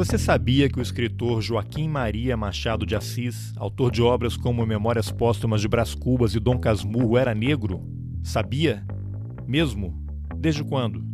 Você sabia que o escritor Joaquim Maria Machado de Assis, autor de obras como Memórias Póstumas de Brás Cubas e Dom Casmurro, era negro? Sabia? Mesmo? Desde quando?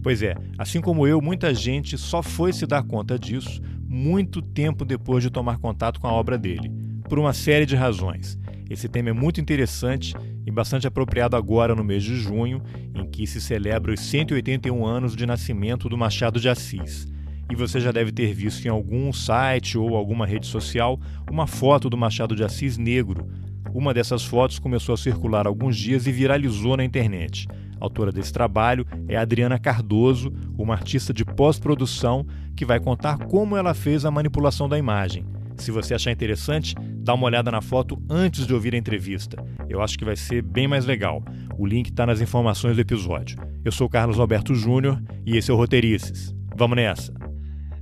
Pois é, assim como eu, muita gente só foi se dar conta disso muito tempo depois de tomar contato com a obra dele, por uma série de razões. Esse tema é muito interessante e bastante apropriado agora no mês de junho, em que se celebra os 181 anos de nascimento do Machado de Assis. E você já deve ter visto em algum site ou alguma rede social uma foto do Machado de Assis negro. Uma dessas fotos começou a circular há alguns dias e viralizou na internet. A autora desse trabalho é Adriana Cardoso, uma artista de pós-produção que vai contar como ela fez a manipulação da imagem. Se você achar interessante, dá uma olhada na foto antes de ouvir a entrevista. Eu acho que vai ser bem mais legal. O link está nas informações do episódio. Eu sou Carlos Alberto Júnior e esse é o Roteirices. Vamos nessa!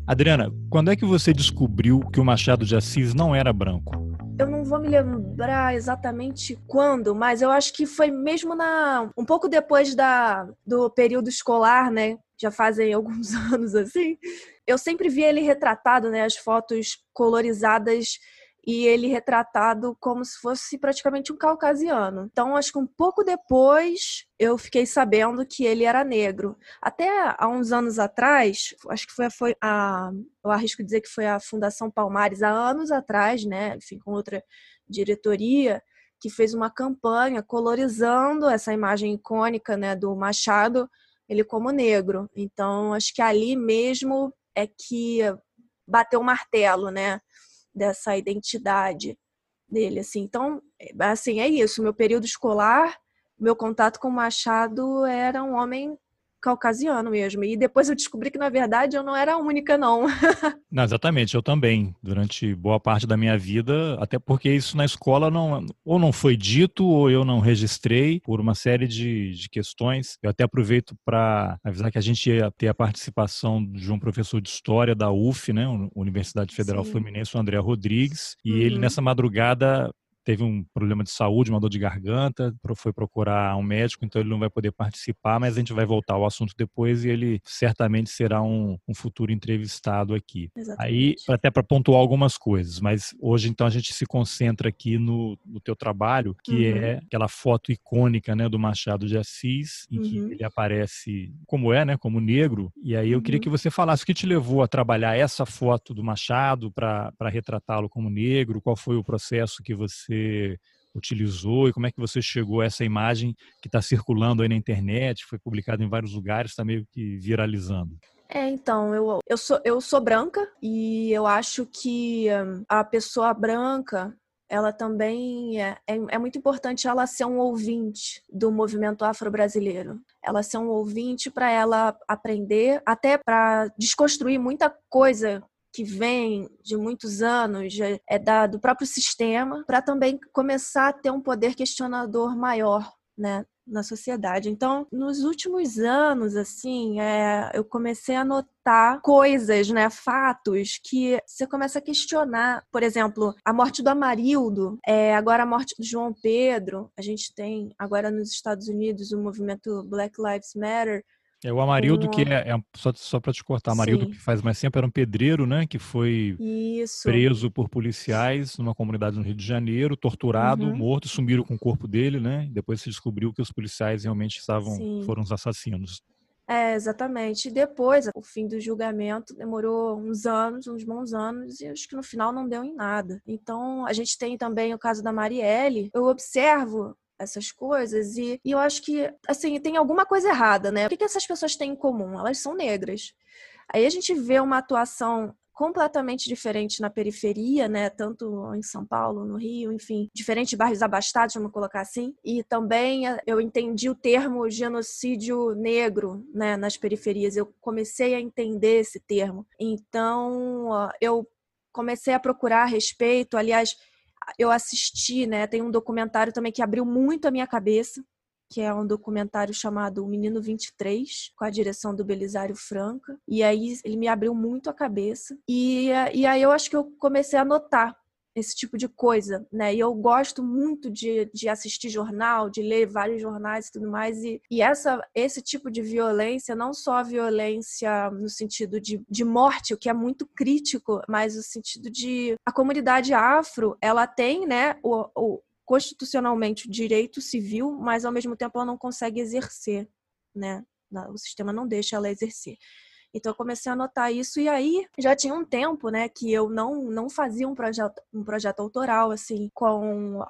Adriana, quando é que você descobriu que o Machado de Assis não era branco? Eu não vou me lembrar exatamente quando, mas eu acho que foi mesmo na um pouco depois da do período escolar, né? Já fazem alguns anos assim eu sempre vi ele retratado, né, as fotos colorizadas e ele retratado como se fosse praticamente um caucasiano. Então, acho que um pouco depois eu fiquei sabendo que ele era negro. Até há uns anos atrás, acho que foi, foi a. Eu arrisco dizer que foi a Fundação Palmares, há anos atrás, né? Enfim, com outra diretoria, que fez uma campanha colorizando essa imagem icônica né, do Machado, ele como negro. Então, acho que ali mesmo é que bateu o martelo, né, dessa identidade dele, assim. Então, é, assim, é isso. Meu período escolar, meu contato com o Machado era um homem caucasiano mesmo. E depois eu descobri que, na verdade, eu não era a única, não. não. Exatamente, eu também. Durante boa parte da minha vida, até porque isso na escola não, ou não foi dito, ou eu não registrei, por uma série de, de questões. Eu até aproveito para avisar que a gente ia ter a participação de um professor de história da UF, né, Universidade Federal Sim. Fluminense, o André Rodrigues, e uhum. ele nessa madrugada teve um problema de saúde, uma dor de garganta, foi procurar um médico, então ele não vai poder participar, mas a gente vai voltar ao assunto depois e ele certamente será um, um futuro entrevistado aqui. Exatamente. Aí, até para pontuar algumas coisas, mas hoje então a gente se concentra aqui no, no teu trabalho, que uhum. é aquela foto icônica né, do Machado de Assis, em uhum. que ele aparece como é, né, como negro, e aí eu uhum. queria que você falasse o que te levou a trabalhar essa foto do Machado para retratá-lo como negro, qual foi o processo que você você utilizou e como é que você chegou a essa imagem que está circulando aí na internet, foi publicada em vários lugares, está meio que viralizando. É, então, eu, eu, sou, eu sou branca e eu acho que hum, a pessoa branca, ela também é, é, é, muito importante ela ser um ouvinte do movimento afro-brasileiro. Ela ser um ouvinte para ela aprender, até para desconstruir muita coisa que vem de muitos anos é da, do próprio sistema, para também começar a ter um poder questionador maior, né? na sociedade. Então, nos últimos anos, assim, é, eu comecei a notar coisas, né, fatos que você começa a questionar. Por exemplo, a morte do Amarildo, é, agora a morte do João Pedro. A gente tem agora nos Estados Unidos o movimento Black Lives Matter, é o Amarildo, que é, é só, só para te cortar, Amarildo Sim. que faz mais tempo era um pedreiro, né? Que foi Isso. preso por policiais numa comunidade no Rio de Janeiro, torturado, uhum. morto, sumiram com o corpo dele, né? Depois se descobriu que os policiais realmente estavam Sim. foram os assassinos. É, exatamente. E depois, o fim do julgamento demorou uns anos, uns bons anos, e acho que no final não deu em nada. Então, a gente tem também o caso da Marielle. Eu observo essas coisas. E, e eu acho que, assim, tem alguma coisa errada, né? O que, que essas pessoas têm em comum? Elas são negras. Aí a gente vê uma atuação completamente diferente na periferia, né? Tanto em São Paulo, no Rio, enfim, diferentes bairros abastados, vamos colocar assim. E também eh, eu entendi o termo genocídio negro, né? Nas periferias, eu comecei a entender esse termo. Então, eu comecei a procurar a respeito. Aliás, eu assisti, né? Tem um documentário também que abriu muito a minha cabeça, que é um documentário chamado O Menino 23, com a direção do Belisário Franca. E aí ele me abriu muito a cabeça. E, e aí eu acho que eu comecei a notar esse tipo de coisa, né? E eu gosto muito de, de assistir jornal, de ler vários jornais e tudo mais. E, e essa, esse tipo de violência, não só a violência no sentido de, de morte, o que é muito crítico, mas no sentido de a comunidade afro, ela tem, né, o, o constitucionalmente o direito civil, mas ao mesmo tempo ela não consegue exercer, né? O sistema não deixa ela exercer. Então eu comecei a notar isso e aí já tinha um tempo, né, que eu não não fazia um projeto um projeto autoral assim com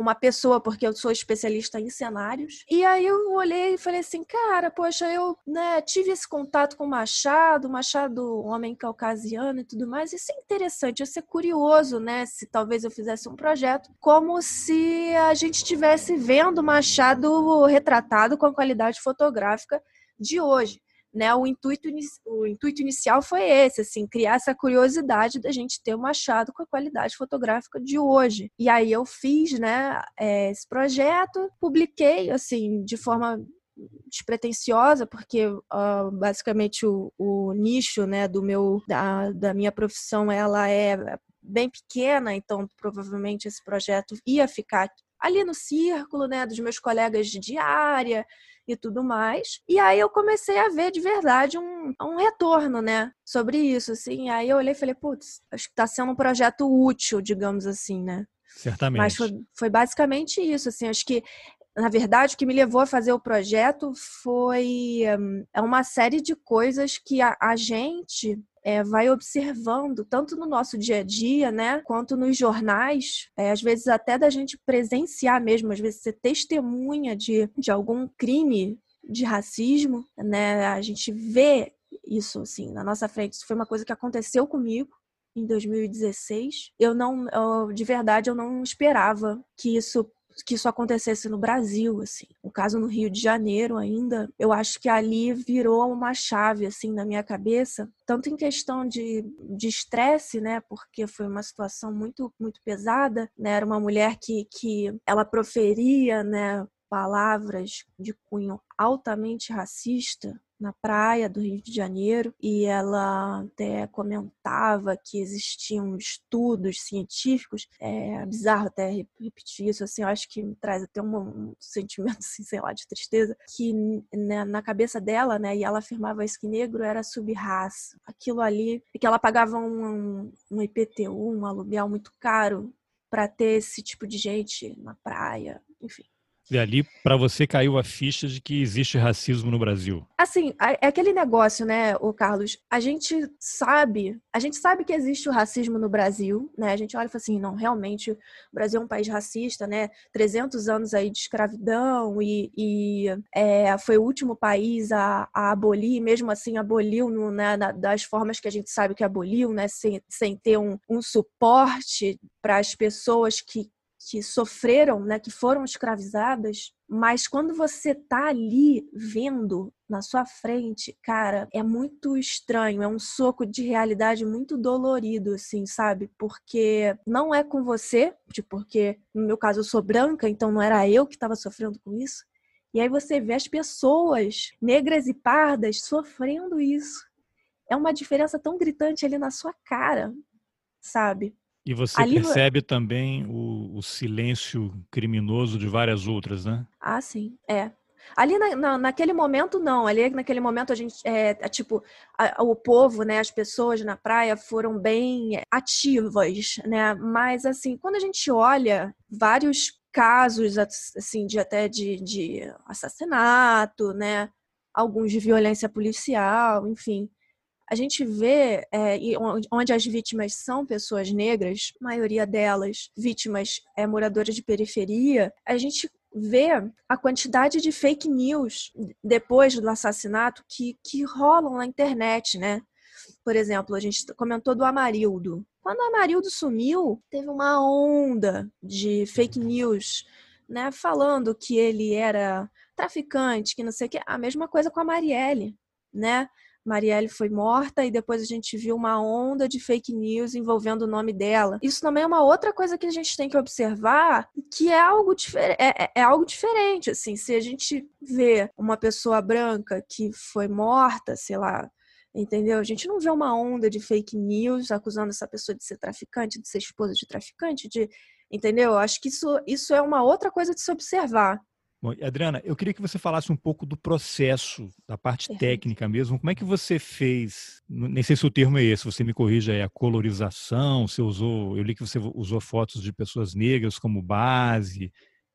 uma pessoa, porque eu sou especialista em cenários. E aí eu olhei e falei assim, cara, poxa, eu né, tive esse contato com o Machado, Machado, homem caucasiano e tudo mais. Isso é interessante, isso é curioso, né? Se talvez eu fizesse um projeto como se a gente estivesse vendo Machado retratado com a qualidade fotográfica de hoje né, o intuito, o intuito inicial foi esse, assim, criar essa curiosidade da gente ter um Machado com a qualidade fotográfica de hoje. E aí eu fiz, né, é, esse projeto, publiquei, assim, de forma despretensiosa, porque uh, basicamente o, o, nicho, né, do meu, da, da minha profissão, ela é bem pequena, então provavelmente esse projeto ia ficar ali no círculo, né, dos meus colegas de diária, e tudo mais. E aí eu comecei a ver de verdade um, um retorno, né, sobre isso, assim. Aí eu olhei e falei, putz, acho que tá sendo um projeto útil, digamos assim, né. Certamente. Mas foi, foi basicamente isso, assim, acho que na verdade, o que me levou a fazer o projeto foi um, é uma série de coisas que a, a gente é, vai observando, tanto no nosso dia a dia, né, quanto nos jornais, é, às vezes até da gente presenciar mesmo, às vezes ser testemunha de, de algum crime de racismo, né, a gente vê isso, assim, na nossa frente. Isso foi uma coisa que aconteceu comigo em 2016. Eu não, eu, de verdade, eu não esperava que isso que isso acontecesse no Brasil, assim. O caso no Rio de Janeiro ainda, eu acho que ali virou uma chave, assim, na minha cabeça, tanto em questão de estresse, né, porque foi uma situação muito, muito pesada, né, era uma mulher que, que ela proferia, né, palavras de cunho altamente racista, na praia do Rio de Janeiro e ela até comentava que existiam estudos científicos, é bizarro até repetir isso, assim, eu acho que me traz até um, sentimento, assim, sei lá, de tristeza, que né, na cabeça dela, né, e ela afirmava isso que negro era sub-raça, aquilo ali, que ela pagava um, um IPTU, um aluguel muito caro para ter esse tipo de gente na praia, enfim. E ali, para você, caiu a ficha de que existe racismo no Brasil. Assim, é aquele negócio, né, o Carlos? A gente sabe, a gente sabe que existe o racismo no Brasil, né? A gente olha e fala assim, não, realmente, o Brasil é um país racista, né? 300 anos aí de escravidão e, e é, foi o último país a, a abolir, mesmo assim aboliu no, né, das formas que a gente sabe que aboliu, né? Sem, sem ter um, um suporte para as pessoas que que sofreram, né, que foram escravizadas, mas quando você tá ali vendo na sua frente, cara, é muito estranho, é um soco de realidade muito dolorido, assim, sabe? Porque não é com você, tipo, porque no meu caso eu sou branca, então não era eu que estava sofrendo com isso. E aí você vê as pessoas negras e pardas sofrendo isso. É uma diferença tão gritante ali na sua cara, sabe? E você Ali percebe também o, o, silêncio criminoso de várias outras, né? Ah, sim, é. Ali na, na, naquele momento, não. Ali naquele momento a gente, é, é tipo, a, o povo, né, as pessoas na praia foram bem ativas, né? Mas, assim, quando a gente olha vários casos, assim, de até de, de assassinato, né? Alguns de violência policial, enfim a gente vê é, onde as vítimas são pessoas negras, maioria delas vítimas é, moradoras de periferia, a gente vê a quantidade de fake news depois do assassinato que, que rolam na internet, né? Por exemplo, a gente comentou do Amarildo. Quando o Amarildo sumiu, teve uma onda de fake news, né? Falando que ele era traficante, que não sei o que. A mesma coisa com a Marielle, né? Marielle foi morta e depois a gente viu uma onda de fake news envolvendo o nome dela. Isso também é uma outra coisa que a gente tem que observar, que é algo, é, é, é algo diferente, assim, se a gente vê uma pessoa branca que foi morta, sei lá, Entendeu? A gente não vê uma onda de fake news acusando essa pessoa de ser traficante, de ser esposa de traficante, de entendeu? Acho que isso, isso é uma outra coisa de se observar. Bom, Adriana, eu queria que você falasse um pouco do processo, da parte Perfeito. técnica mesmo. Como é que você fez? Nem sei se o termo é esse, você me corrija aí, a colorização, você usou, eu li que você usou fotos de pessoas negras como base.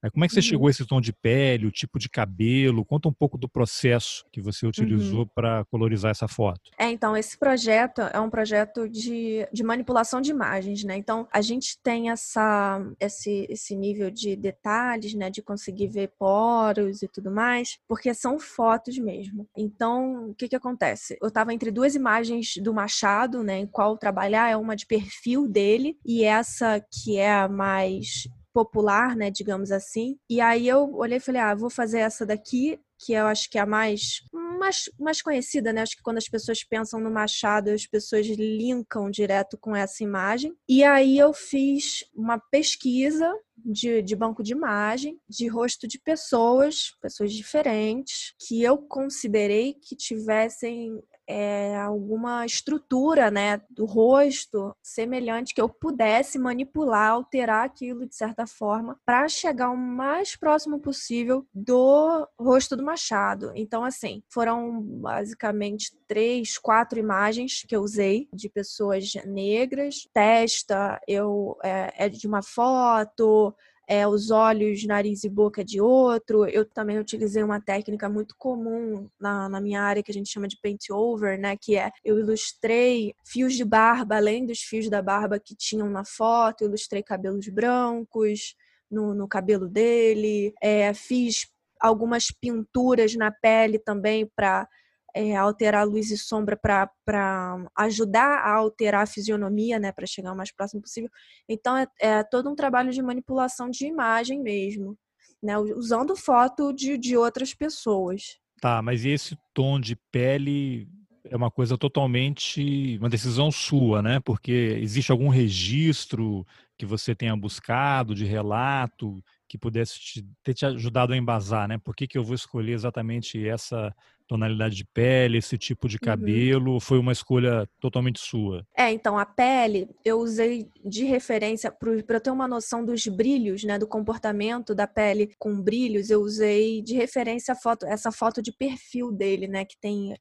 Como é que você uhum. chegou a esse tom de pele, o tipo de cabelo? Conta um pouco do processo que você utilizou uhum. para colorizar essa foto. É, então, esse projeto é um projeto de, de manipulação de imagens, né? Então, a gente tem essa, esse, esse nível de detalhes, né? De conseguir ver poros e tudo mais, porque são fotos mesmo. Então, o que que acontece? Eu estava entre duas imagens do Machado, né? Em qual trabalhar, é uma de perfil dele e essa que é a mais popular, né, digamos assim. E aí eu olhei e falei, ah, vou fazer essa daqui, que eu acho que é a mais, mais, mais conhecida, né? Acho que quando as pessoas pensam no Machado, as pessoas linkam direto com essa imagem. E aí eu fiz uma pesquisa de, de, banco de imagem, de rosto de pessoas, pessoas diferentes, que eu considerei que tivessem é, alguma estrutura né, do rosto semelhante que eu pudesse manipular, alterar aquilo de certa forma para chegar o mais próximo possível do rosto do Machado. Então, assim, foram basicamente três, quatro imagens que eu usei de pessoas negras. Testa eu é, é de uma foto, é, os olhos, nariz e boca de outro. Eu também utilizei uma técnica muito comum na, na minha área que a gente chama de paint over, né? Que é eu ilustrei fios de barba, além dos fios da barba que tinham na foto, ilustrei cabelos brancos no, no cabelo dele, é, fiz algumas pinturas na pele também para é, alterar luz e sombra para ajudar a alterar a fisionomia, né, para chegar o mais próximo possível. Então é, é, todo um trabalho de manipulação de imagem mesmo, né, usando foto de, de outras pessoas. Tá, mas esse tom de pele é uma coisa totalmente uma decisão sua, né? Porque existe algum registro que você tenha buscado de relato que pudesse te, ter te ajudado a embasar, né? Por que, que eu vou escolher exatamente essa tonalidade de pele, esse tipo de uhum. cabelo? Uhum. Foi uma escolha totalmente sua? É, então a pele eu usei de referência para eu ter uma noção dos brilhos, né? Do comportamento da pele com brilhos. Eu usei de referência a foto, essa foto de perfil dele, né? Que tem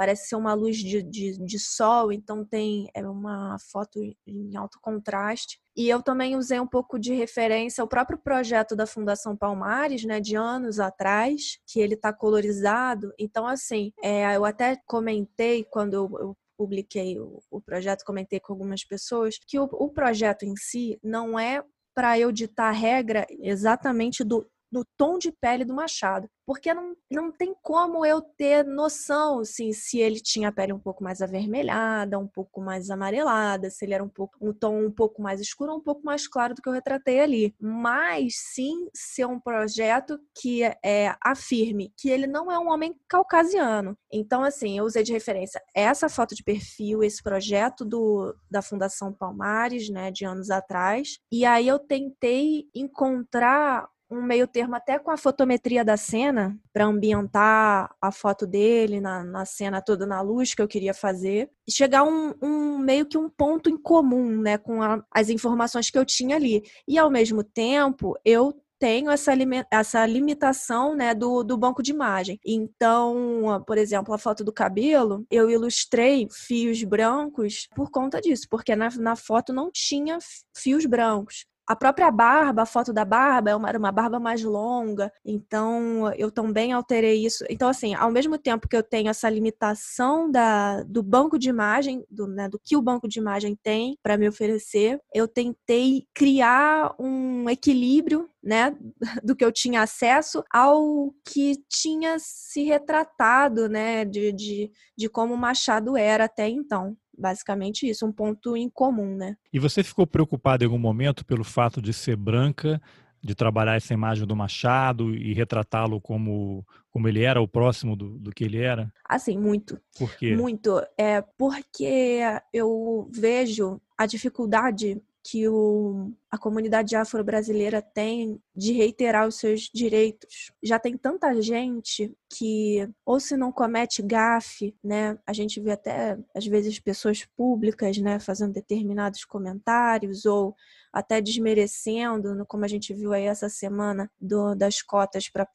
parece ser uma luz de, de, de, sol, então tem é uma foto em alto contraste. E eu também usei um pouco de referência ao próprio projeto da Fundação Palmares, né, de anos atrás, que ele está colorizado. Então, assim, é, eu até comentei quando eu, eu publiquei o, o, projeto, comentei com algumas pessoas, que o, o projeto em si não é para eu ditar regra exatamente do no tom de pele do Machado, porque não, não tem como eu ter noção assim, se ele tinha a pele um pouco mais avermelhada, um pouco mais amarelada, se ele era um pouco um tom um pouco mais escuro, um pouco mais claro do que eu retratei ali. Mas sim ser um projeto que é, afirme que ele não é um homem caucasiano. Então, assim, eu usei de referência essa foto de perfil, esse projeto do, da Fundação Palmares, né, de anos atrás, e aí eu tentei encontrar um meio termo até com a fotometria da cena, para ambientar a foto dele na, na cena toda na luz que eu queria fazer, chegar um, um meio que um ponto em comum, né, com a, as informações que eu tinha ali. E ao mesmo tempo, eu tenho essa, essa limitação né, do, do banco de imagem. Então, por exemplo, a foto do cabelo, eu ilustrei fios brancos por conta disso, porque na, na foto não tinha fios brancos. A própria barba, a foto da barba, era uma barba mais longa, então eu também alterei isso. Então, assim, ao mesmo tempo que eu tenho essa limitação da, do banco de imagem, do, né, do que o banco de imagem tem para me oferecer, eu tentei criar um equilíbrio né, do que eu tinha acesso ao que tinha se retratado, né, de, de, de como Machado era até então basicamente isso, um ponto em comum, né? E você ficou preocupada em algum momento pelo fato de ser branca, de trabalhar essa imagem do Machado e retratá-lo como, como ele era, o próximo do, do que ele era? Assim, muito. Por quê? Muito. É porque eu vejo a dificuldade que o, a comunidade afro-brasileira tem de reiterar os seus direitos. Já tem tanta gente que, ou se não comete gafe, né? A gente vê até, às vezes, pessoas públicas, né, fazendo determinados comentários ou até desmerecendo, como a gente viu aí essa semana, do, das cotas para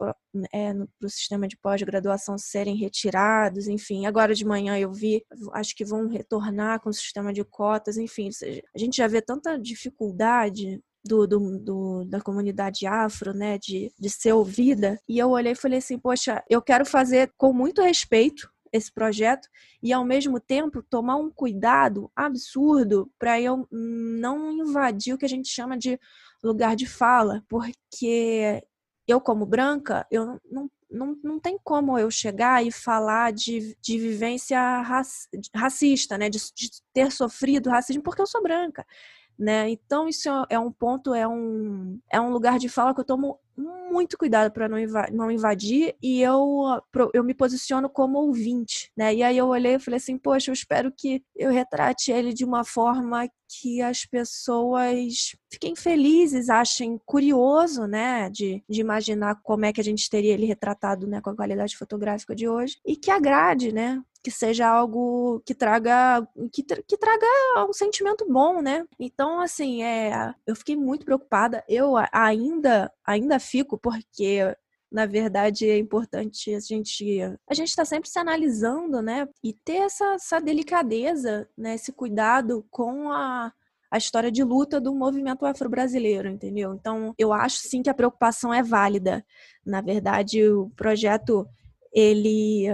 é, o sistema de pós-graduação serem retirados, enfim. Agora de manhã eu vi, acho que vão retornar com o sistema de cotas, enfim. A gente já vê tanta dificuldade do, do, do, da comunidade afro, né, de, de ser ouvida. E eu olhei e falei assim, poxa, eu quero fazer com muito respeito esse projeto e ao mesmo tempo tomar um cuidado absurdo para eu não invadir o que a gente chama de lugar de fala, porque eu como branca, eu não não, não tem como eu chegar e falar de, de vivência racista, né? De, de, ter sofrido racismo porque eu sou branca né? Então isso é um ponto, é um, é um lugar de fala que eu tomo muito cuidado para não, não invadir e eu, eu me posiciono como ouvinte, né? E aí eu olhei e falei assim, poxa, eu espero que eu retrate ele de uma forma que as pessoas fiquem felizes, achem curioso, né, de, de imaginar como é que a gente teria ele retratado, né, com a qualidade fotográfica de hoje e que agrade, né, que seja algo que traga que, que traga um sentimento bom, né? Então, assim, é, eu fiquei muito preocupada. Eu ainda ainda fico porque na verdade é importante a gente a gente está sempre se analisando, né? E ter essa, essa delicadeza, né? Esse cuidado com a a história de luta do movimento afro-brasileiro, entendeu? Então, eu acho sim que a preocupação é válida. Na verdade, o projeto ele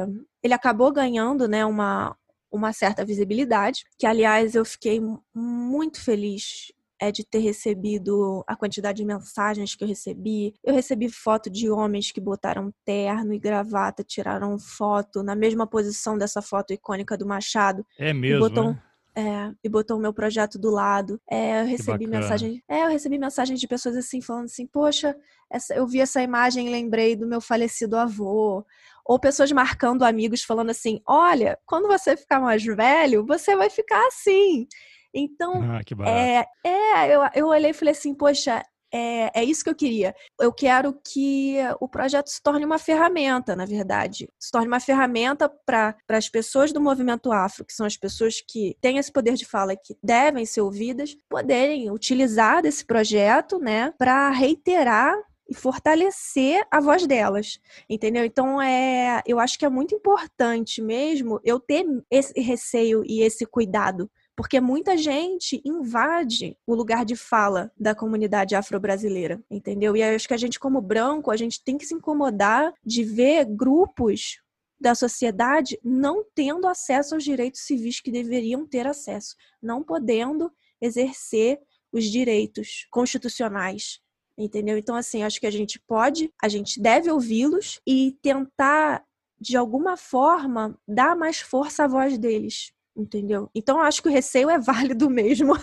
ele acabou ganhando, né, uma uma certa visibilidade, que aliás eu fiquei muito feliz é de ter recebido a quantidade de mensagens que eu recebi. Eu recebi foto de homens que botaram terno e gravata, tiraram foto na mesma posição dessa foto icônica do Machado. É mesmo. E botou, né? É, e botou o meu projeto do lado. É, eu recebi mensagem. É, eu recebi mensagens de pessoas assim falando assim, poxa, essa, eu vi essa imagem e lembrei do meu falecido avô. Ou pessoas marcando amigos falando assim, olha, quando você ficar mais velho, você vai ficar assim. Então, ah, é, é eu, eu olhei e falei assim, poxa, é, é isso que eu queria. Eu quero que o projeto se torne uma ferramenta, na verdade. Se torne uma ferramenta para as pessoas do movimento afro, que são as pessoas que têm esse poder de fala que devem ser ouvidas, poderem utilizar desse projeto, né, para reiterar e fortalecer a voz delas, entendeu? Então é, eu acho que é muito importante mesmo eu ter esse receio e esse cuidado porque muita gente invade o lugar de fala da comunidade afro-brasileira, entendeu? E acho que a gente, como branco, a gente tem que se incomodar de ver grupos da sociedade não tendo acesso aos direitos civis que deveriam ter acesso, não podendo exercer os direitos constitucionais, entendeu? Então, assim, acho que a gente pode, a gente deve ouvi-los e tentar, de alguma forma, dar mais força à voz deles, entendeu? Então acho que o receio é válido mesmo.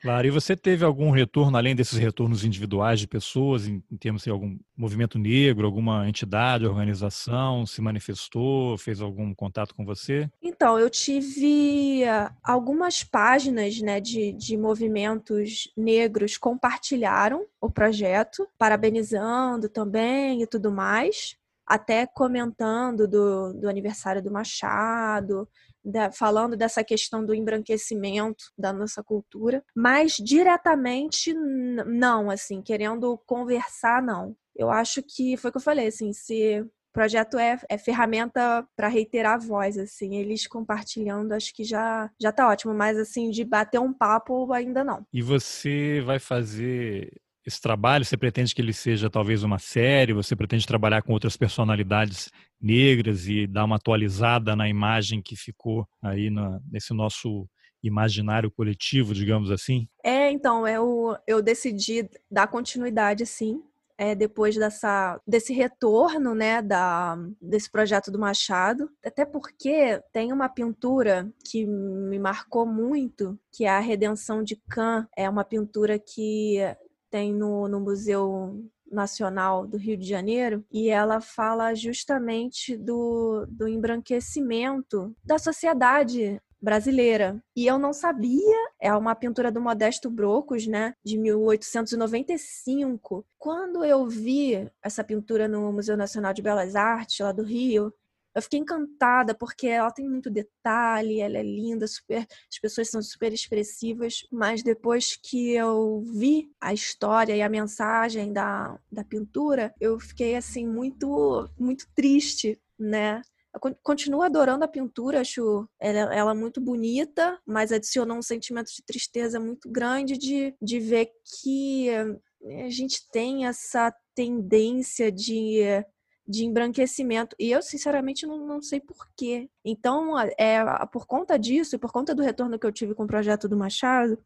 Claro, e você teve algum retorno, além desses retornos individuais de pessoas, em, em termos de algum movimento negro, alguma entidade, organização se manifestou, fez algum contato com você? Então, eu tive ah, algumas páginas né, de, de movimentos negros compartilharam o projeto, parabenizando também e tudo mais, até comentando do, do aniversário do Machado, da, falando dessa questão do embranquecimento da nossa cultura, mas diretamente não, assim, querendo conversar, não. Eu acho que foi o que eu falei, assim, se o projeto é, é ferramenta para reiterar a voz, assim, eles compartilhando, acho que já já tá ótimo, mas assim, de bater um papo ainda não. E você vai fazer esse trabalho? Você pretende que ele seja talvez uma série? Você pretende trabalhar com outras personalidades negras e dar uma atualizada na imagem que ficou aí na, nesse nosso imaginário coletivo, digamos assim? É, então, eu, eu decidi dar continuidade, sim, é, depois dessa, desse retorno, né, da, desse projeto do Machado. Até porque tem uma pintura que me marcou muito, que é a Redenção de Can. É uma pintura que tem no, no Museu Nacional do Rio de Janeiro, e ela fala justamente do, do embranquecimento da sociedade brasileira. E eu não sabia, é uma pintura do Modesto Brocos, né, de 1895. Quando eu vi essa pintura no Museu Nacional de Belas Artes, lá do Rio, eu fiquei encantada porque ela tem muito detalhe, ela é linda, super, as pessoas são super expressivas, mas depois que eu vi a história e a mensagem da, da pintura, eu fiquei assim muito muito triste, né? Eu continuo adorando a pintura, acho ela, ela muito bonita, mas adicionou um sentimento de tristeza muito grande de, de ver que a gente tem essa tendência de de embranquecimento. E eu, sinceramente, não, não sei porquê. Então, é, por conta disso, por conta do retorno que eu tive com o projeto do Machado,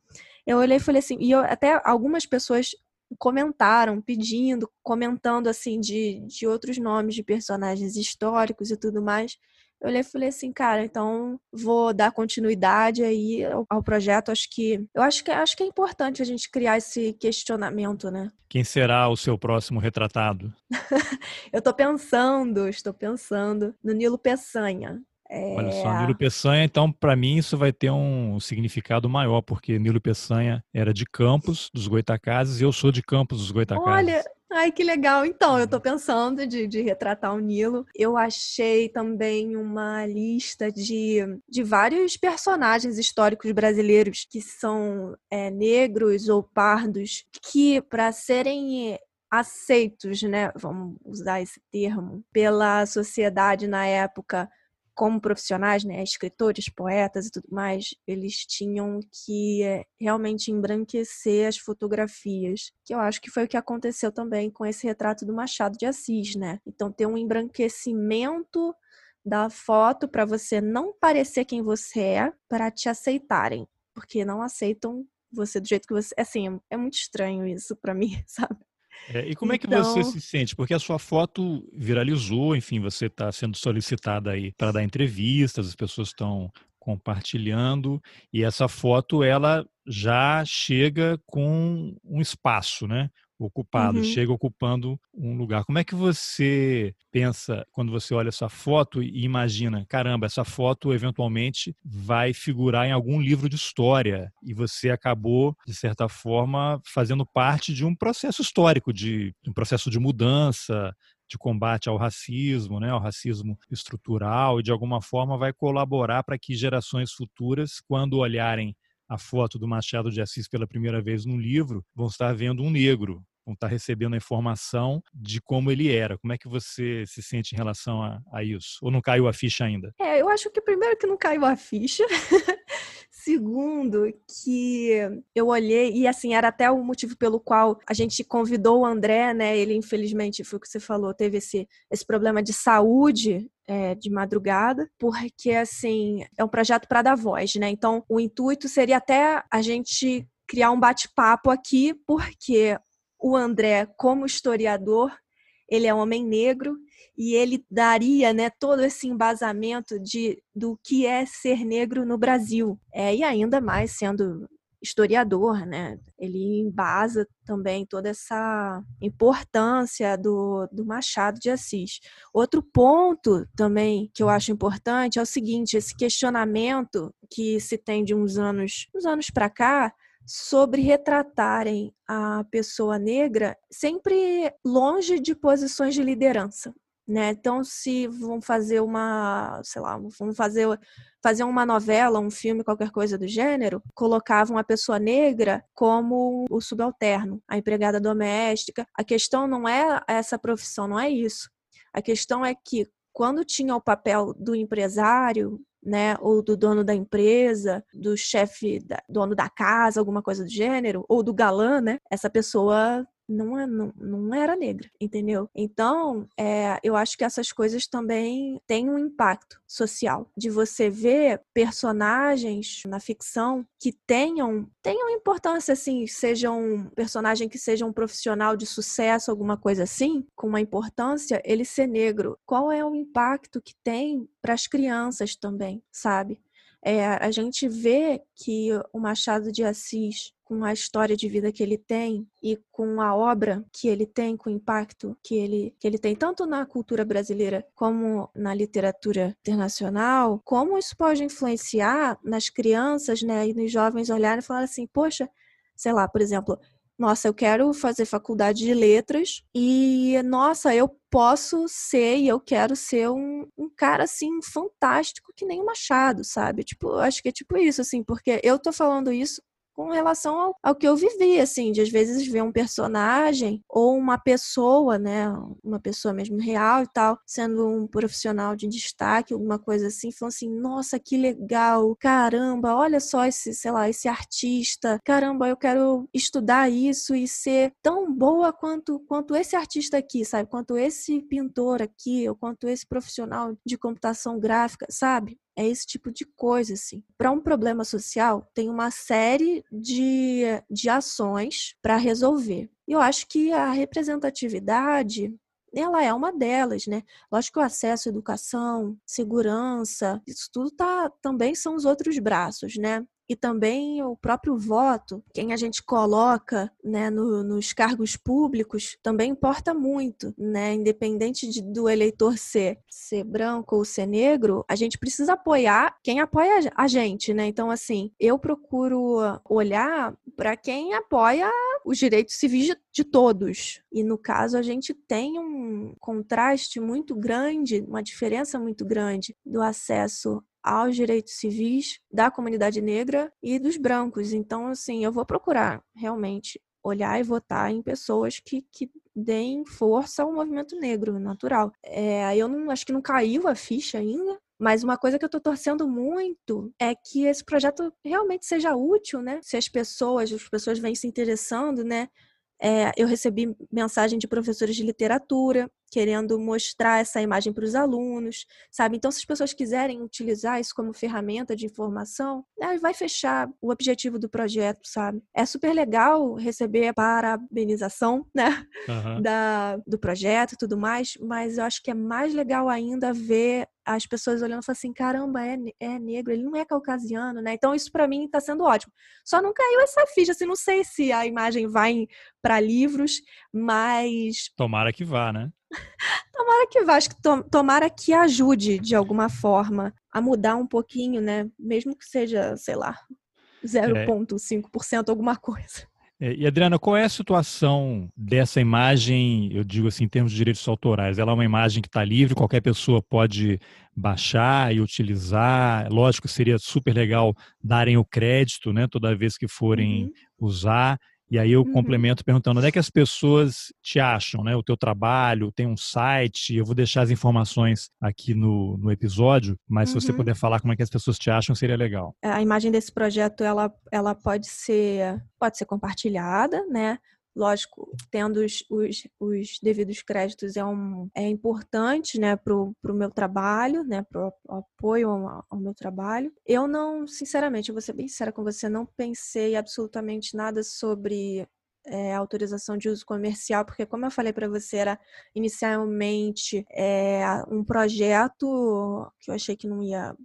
eu olhei e falei assim, e eu, até algumas pessoas comentaram, pedindo, comentando assim de, de outros nomes de personagens históricos e tudo mais. Eu olhei e falei assim, cara, então vou dar continuidade aí ao, ao, projeto. Acho que eu acho que acho que é importante a gente criar esse questionamento, né? Quem será o seu próximo retratado? eu tô pensando, estou pensando no Nilo Peçanha. É... Olha só, Nilo Peçanha, então, para mim, isso vai ter um significado maior, porque Nilo Peçanha era de Campos, dos Goitacazes, e eu sou de Campos, dos Goitacazes. Olha, ai que legal. Então, eu tô pensando de, de retratar o Nilo. Eu achei também uma lista de, de vários personagens históricos brasileiros que são é, negros ou pardos, que, para serem aceitos, né, vamos usar esse termo, pela sociedade na época como profissionais, né, escritores, poetas e tudo mais, eles tinham que é, realmente embranquecer as fotografias, que eu acho que foi o que aconteceu também com esse retrato do Machado de Assis, né? Então ter um embranquecimento da foto para você não parecer quem você é, para te aceitarem, porque não aceitam você do jeito que você, assim, é muito estranho isso para mim, sabe? É, e como é que você então se sente? Porque a sua foto viralizou, enfim, você está sendo solicitada aí para dar entrevistas, as pessoas estão compartilhando e essa foto ela já chega com um espaço, né? Ocupado, uhum. chega ocupando um lugar. Como é que você pensa quando você olha essa foto e imagina, caramba, essa foto eventualmente vai figurar em algum livro de história e você acabou, de certa forma, fazendo parte de um processo histórico, de um processo de mudança, de combate ao racismo, né, ao racismo estrutural, e de alguma forma vai colaborar para que gerações futuras, quando olharem a foto do Machado de Assis pela primeira vez no livro, vão estar vendo um negro, vão estar recebendo a informação de como ele era. Como é que você se sente em relação a, a isso? Ou não caiu a ficha ainda? É, eu acho que primeiro que não caiu a ficha. Segundo, que eu olhei, e assim, era até o motivo pelo qual a gente convidou o André, né? Ele, infelizmente, foi o que você falou, teve esse, esse problema de saúde é, de madrugada, porque assim é um projeto para dar voz, né? Então o intuito seria até a gente criar um bate-papo aqui, porque o André, como historiador, ele é um homem negro e ele daria né, todo esse embasamento de, do que é ser negro no Brasil. É, e ainda mais sendo historiador, né? Ele embasa também toda essa importância do, do Machado de Assis. Outro ponto também que eu acho importante é o seguinte: esse questionamento que se tem de uns anos, uns anos para cá, sobre retratarem a pessoa negra sempre longe de posições de liderança. Né? Então, se vão fazer uma, sei lá, vão fazer, fazer uma novela, um filme, qualquer coisa do gênero, colocavam a pessoa negra como o subalterno, a empregada doméstica. A questão não é essa profissão, não é isso. A questão é que quando tinha o papel do empresário, né, ou do dono da empresa, do chefe, da, dono da casa, alguma coisa do gênero, ou do galã, né? Essa pessoa não, é, não, não era negra, entendeu? Então, é, eu acho que essas coisas também têm um impacto social, de você ver personagens na ficção que tenham, tenham importância, assim, sejam um personagem que seja um profissional de sucesso, alguma coisa assim, com uma importância, ele ser negro. Qual é o impacto que tem para as crianças também, sabe? É, a gente vê que o Machado de Assis com a história de vida que ele tem e com a obra que ele tem, com o impacto que ele, que ele tem, tanto na cultura brasileira como na literatura internacional, como isso pode influenciar nas crianças né, e nos jovens olharem e falar assim: poxa, sei lá, por exemplo, nossa, eu quero fazer faculdade de letras e, nossa, eu posso ser e eu quero ser um, um cara, assim, fantástico que nem o Machado, sabe? Tipo, acho que é tipo isso, assim, porque eu tô falando isso com relação ao, ao, que eu vivi, assim, de às vezes ver um personagem ou uma pessoa, né, uma pessoa mesmo real e tal, sendo um profissional de destaque, alguma coisa assim, falando assim, nossa, que legal, caramba, olha só esse, sei lá, esse artista, caramba, eu quero estudar isso e ser tão boa quanto, quanto esse artista aqui, sabe, quanto esse pintor aqui, ou quanto esse profissional de computação gráfica, sabe? É esse tipo de coisa, assim. Para um problema social, tem uma série de, de ações para resolver. E eu acho que a representatividade ela é uma delas, né? Lógico que o acesso à educação, segurança, isso tudo tá, também são os outros braços, né? E também o próprio voto, quem a gente coloca né, no, nos cargos públicos, também importa muito, né? Independente de, do eleitor ser, ser branco ou ser negro, a gente precisa apoiar quem apoia a gente, né? Então, assim, eu procuro olhar para quem apoia os direitos civis de, de todos. E no caso, a gente tem um contraste muito grande, uma diferença muito grande do acesso aos direitos civis da comunidade negra e dos brancos. Então, assim, eu vou procurar realmente olhar e votar em pessoas que, que deem força ao movimento negro natural. É, eu não acho que não caiu a ficha ainda, mas uma coisa que eu estou torcendo muito é que esse projeto realmente seja útil, né? Se as pessoas, as pessoas vêm se interessando, né? É, eu recebi mensagem de professores de literatura querendo mostrar essa imagem para os alunos, sabe? Então, se as pessoas quiserem utilizar isso como ferramenta de informação, né, vai fechar o objetivo do projeto, sabe? É super legal receber a parabenização, né, uhum. da, do projeto e tudo mais, mas eu acho que é mais legal ainda ver as pessoas olhando e falando assim, caramba, é, é negro, ele não é caucasiano, né? Então isso para mim tá sendo ótimo. Só não caiu essa ficha, assim, não sei se a imagem vai para livros, mas tomara que vá, né? Tomara que vá, tomara que ajude de alguma forma a mudar um pouquinho, né? Mesmo que seja, sei lá, 0,5% é. alguma coisa. É, e Adriana, qual é a situação dessa imagem, eu digo assim, em termos de direitos autorais? Ela é uma imagem que está livre, qualquer pessoa pode baixar e utilizar. Lógico, seria super legal darem o crédito, né, toda vez que forem uhum. usar. E aí eu uhum. complemento perguntando onde é que as pessoas te acham, né? O teu trabalho, tem um site, eu vou deixar as informações aqui no, no episódio, mas uhum. se você uhum. puder falar como é que as pessoas te acham, seria legal. A imagem desse projeto, ela, ela pode ser pode ser compartilhada, né? Lógico, tendo os, os, os, devidos créditos é, um, é importante né, para o meu trabalho, né, para o apoio ao, ao, meu trabalho. Eu não, sinceramente, eu vou ser bem sincera com você, não pensei absolutamente nada sobre é, autorização de uso comercial, porque como eu falei para você, era inicialmente é, um projeto que eu achei que não ia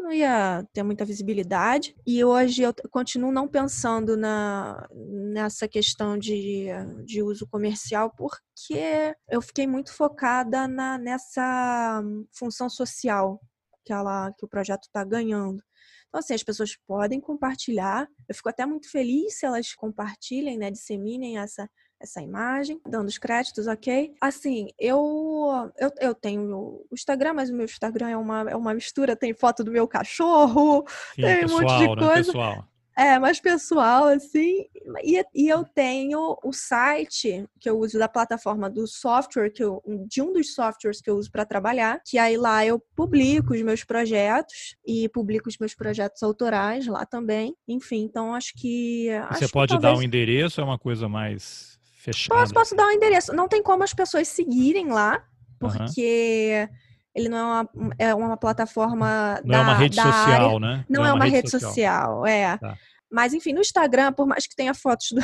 não ia ter muita visibilidade. E hoje eu continuo não pensando na, nessa questão de, de uso comercial, porque eu fiquei muito focada na, nessa função social que, ela, que o projeto está ganhando. Então, assim, as pessoas podem compartilhar. Eu fico até muito feliz se elas compartilhem, né, disseminem essa, essa imagem, dando os créditos, ok? Assim, eu, eu, eu tenho o Instagram, mas o meu Instagram é uma, é uma mistura, tem foto do meu cachorro, Sim, tem pessoal, um monte de né, coisa. Né, pessoal. É, mais pessoal, assim. E, e, eu tenho o site que eu uso da plataforma do software, que eu, de um dos softwares que eu uso para trabalhar, que aí lá eu publico os meus projetos e publico os meus projetos autorais lá também. Enfim, então acho que. Você acho pode que talvez... dar um endereço, é uma coisa mais Fechado. Posso, posso dar um endereço. Não tem como as pessoas seguirem lá, porque uhum. ele não é uma, é uma plataforma. Não da, é uma rede social, área. né? Não, não é, uma, rede, rede social. social, é. Tá. Mas, enfim, no Instagram, por mais que tenha fotos do,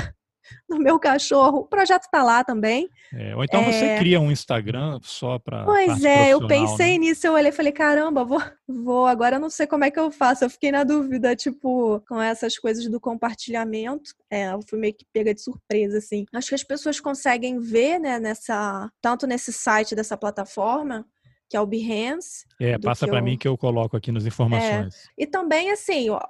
do meu cachorro. O projeto está lá também. É, ou então é... você cria um Instagram só para. Pois é, eu pensei né? nisso, eu olhei e falei, caramba, vou, vou, agora eu não sei como é que eu faço. Eu fiquei na dúvida, tipo, com essas coisas do compartilhamento. É, eu fui meio que pega de surpresa, assim. Acho que as pessoas conseguem ver, né, nessa, tanto nesse site dessa plataforma, que é o Behance. É, passa para eu... mim que eu coloco aqui nas informações. É. E também, assim, ó,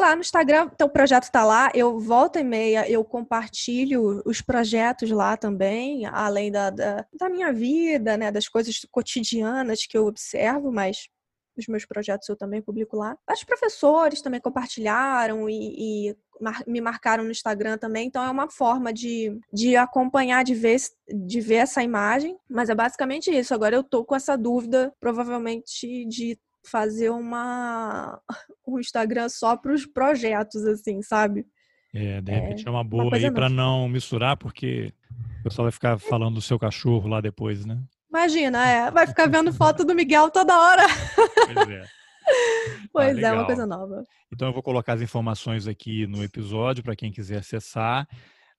lá no Instagram, então o projeto está lá, eu volta e meia, eu compartilho os projetos lá também, além da, da, da, minha vida, né, das coisas cotidianas que eu observo, mas os meus projetos eu também publico lá. Os professores também compartilharam e, e mar, me marcaram no Instagram também, então é uma forma de, de acompanhar, de ver, de ver essa imagem, mas é basicamente isso. Agora eu tô com essa dúvida, provavelmente, de fazer uma um Instagram só para os projetos, assim, sabe? É, de repente é, é uma boa uma aí para não misturar, porque o pessoal vai ficar falando do seu cachorro lá depois, né? Imagina, é, vai ficar vendo foto do Miguel toda hora. Pois é. Pois ah, é, uma coisa nova. Então eu vou colocar as informações aqui no episódio para quem quiser acessar.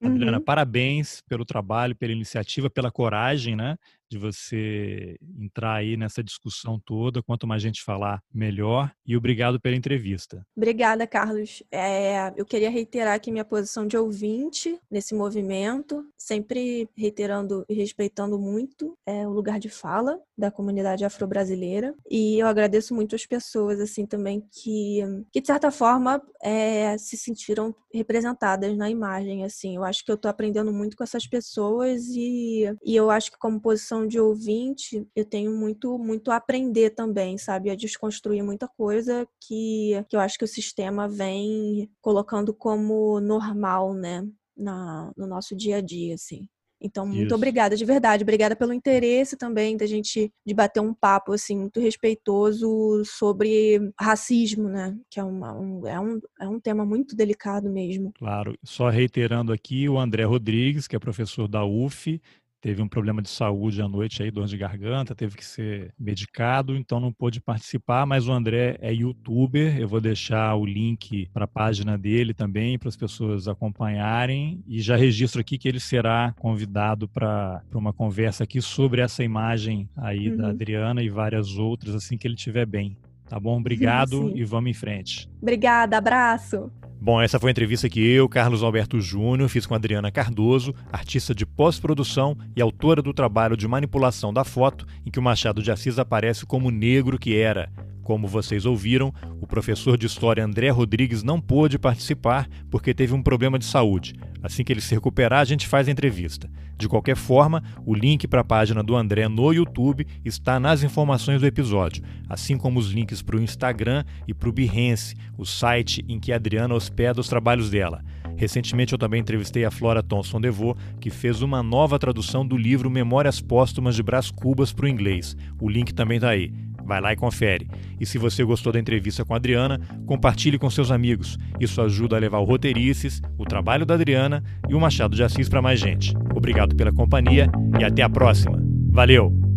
Adriana, uhum. parabéns pelo trabalho, pela iniciativa, pela coragem, né? De você entrar aí nessa discussão toda. Quanto mais gente falar, melhor. E obrigado pela entrevista. Obrigada, Carlos. É, eu queria reiterar aqui minha posição de ouvinte nesse movimento, sempre reiterando e respeitando muito é, o lugar de fala da comunidade afro-brasileira. E eu agradeço muito as pessoas, assim, também, que, que de certa forma, é, se sentiram representadas na imagem, assim. Eu acho que eu tô aprendendo muito com essas pessoas e, e eu acho que como posição de ouvinte, eu tenho muito, muito a aprender também, sabe? A desconstruir muita coisa que, que eu acho que o sistema vem colocando como normal, né? Na, no nosso dia a dia, assim. Então, muito Isso. obrigada, de verdade. Obrigada pelo interesse também da gente de bater um papo assim muito respeitoso sobre racismo, né? Que é, uma, um, é, um, é um tema muito delicado mesmo. Claro. Só reiterando aqui, o André Rodrigues, que é professor da UF, teve um problema de saúde à noite aí, dor de garganta, teve que ser medicado, então não pôde participar, mas o André é youtuber, eu vou deixar o link para a página dele também para as pessoas acompanharem e já registro aqui que ele será convidado para uma conversa aqui sobre essa imagem aí uhum. da Adriana e várias outras assim que ele estiver bem. Tá bom? Obrigado Sim. e vamos em frente. Obrigada, abraço. Bom, essa foi a entrevista que eu, Carlos Alberto Júnior, fiz com Adriana Cardoso, artista de pós-produção e autora do trabalho de manipulação da foto em que o Machado de Assis aparece como negro que era. Como vocês ouviram, o professor de história André Rodrigues não pôde participar porque teve um problema de saúde. Assim que ele se recuperar, a gente faz a entrevista. De qualquer forma, o link para a página do André no YouTube está nas informações do episódio, assim como os links para o Instagram e para o Behance, o site em que a Adriana hospeda os trabalhos dela. Recentemente eu também entrevistei a Flora Thomson DeVoe, que fez uma nova tradução do livro Memórias Póstumas de Brás Cubas para o inglês. O link também está aí. Vai lá e confere. E se você gostou da entrevista com a Adriana, compartilhe com seus amigos. Isso ajuda a levar o Roteirices, o trabalho da Adriana e o Machado de Assis para mais gente. Obrigado pela companhia e até a próxima. Valeu!